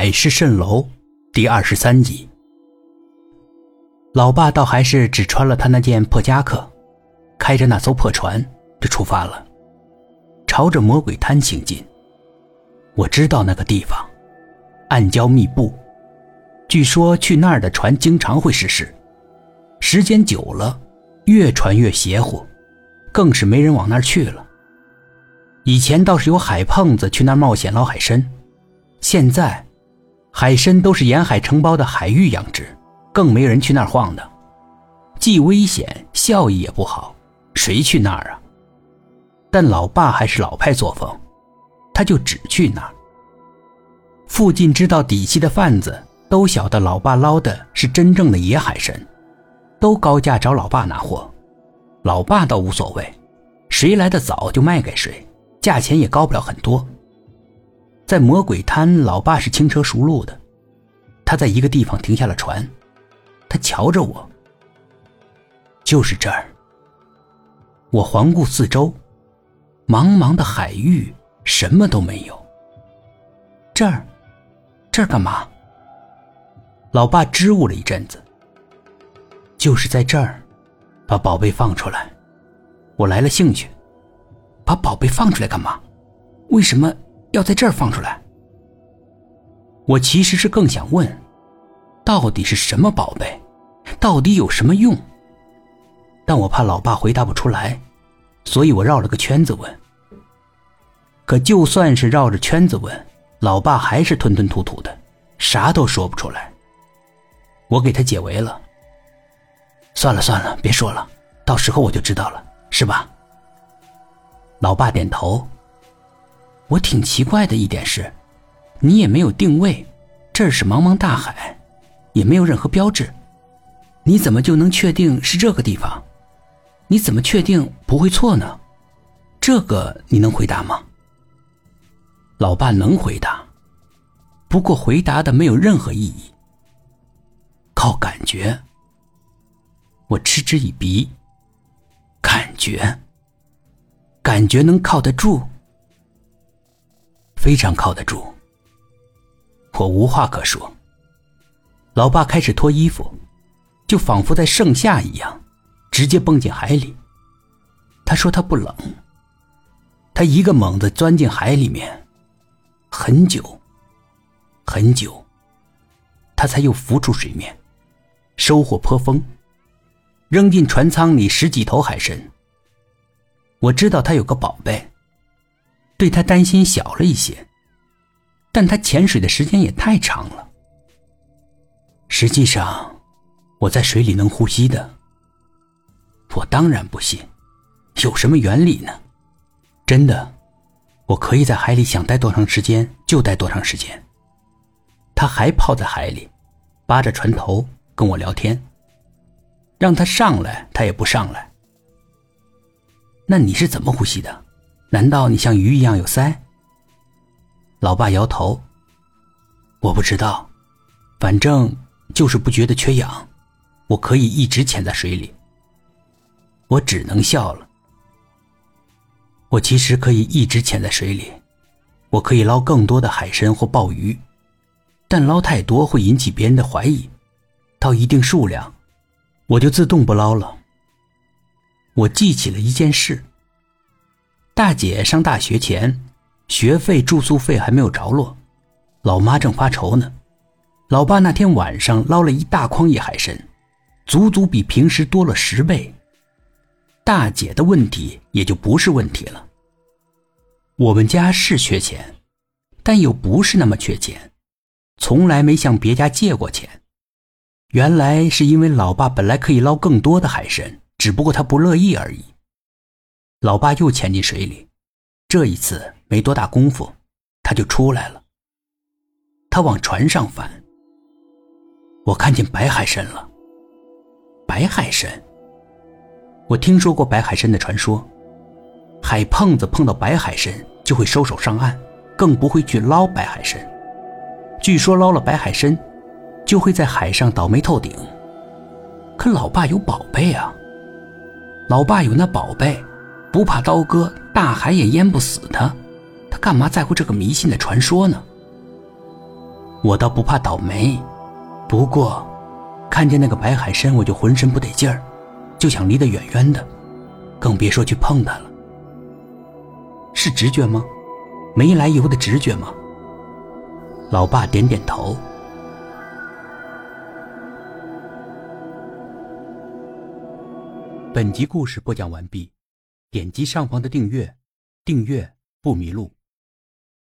海市蜃楼第二十三集。老爸倒还是只穿了他那件破夹克，开着那艘破船就出发了，朝着魔鬼滩行进。我知道那个地方，暗礁密布，据说去那儿的船经常会失事，时间久了，越传越邪乎，更是没人往那儿去了。以前倒是有海胖子去那儿冒险捞海参，现在，海参都是沿海承包的海域养殖，更没人去那儿晃的，既危险，效益也不好，谁去那儿啊？但老爸还是老派作风，他就只去那儿。附近知道底细的贩子都晓得老爸捞的是真正的野海参，都高价找老爸拿货，老爸倒无所谓，谁来的早就卖给谁。价钱也高不了很多。在魔鬼滩，老爸是轻车熟路的。他在一个地方停下了船，他瞧着我，就是这儿。我环顾四周，茫茫的海域，什么都没有。这儿，这儿干嘛？老爸支吾了一阵子，就是在这儿，把宝贝放出来。我来了兴趣。把宝贝放出来干嘛？为什么要在这儿放出来？我其实是更想问，到底是什么宝贝，到底有什么用？但我怕老爸回答不出来，所以我绕了个圈子问。可就算是绕着圈子问，老爸还是吞吞吐吐的，啥都说不出来。我给他解围了。算了算了，别说了，到时候我就知道了，是吧？老爸点头。我挺奇怪的一点是，你也没有定位，这儿是茫茫大海，也没有任何标志，你怎么就能确定是这个地方？你怎么确定不会错呢？这个你能回答吗？老爸能回答，不过回答的没有任何意义。靠感觉。我嗤之以鼻。感觉。感觉能靠得住，非常靠得住。我无话可说。老爸开始脱衣服，就仿佛在盛夏一样，直接蹦进海里。他说他不冷。他一个猛子钻进海里面，很久，很久，他才又浮出水面，收获颇丰，扔进船舱里十几头海参。我知道他有个宝贝，对他担心小了一些，但他潜水的时间也太长了。实际上，我在水里能呼吸的。我当然不信，有什么原理呢？真的，我可以在海里想待多长时间就待多长时间。他还泡在海里，扒着船头跟我聊天。让他上来，他也不上来。那你是怎么呼吸的？难道你像鱼一样有鳃？老爸摇头。我不知道，反正就是不觉得缺氧，我可以一直潜在水里。我只能笑了。我其实可以一直潜在水里，我可以捞更多的海参或鲍鱼，但捞太多会引起别人的怀疑，到一定数量，我就自动不捞了。我记起了一件事。大姐上大学前，学费、住宿费还没有着落，老妈正发愁呢。老爸那天晚上捞了一大筐野海参，足足比平时多了十倍。大姐的问题也就不是问题了。我们家是缺钱，但又不是那么缺钱，从来没向别家借过钱。原来是因为老爸本来可以捞更多的海参。只不过他不乐意而已。老爸又潜进水里，这一次没多大功夫，他就出来了。他往船上翻，我看见白海参了。白海参，我听说过白海参的传说，海碰子碰到白海参就会收手上岸，更不会去捞白海参。据说捞了白海参，就会在海上倒霉透顶。可老爸有宝贝啊！老爸有那宝贝，不怕刀割，大海也淹不死他。他干嘛在乎这个迷信的传说呢？我倒不怕倒霉，不过看见那个白海参，我就浑身不得劲儿，就想离得远远的，更别说去碰它了。是直觉吗？没来由的直觉吗？老爸点点头。本集故事播讲完毕，点击上方的订阅，订阅不迷路。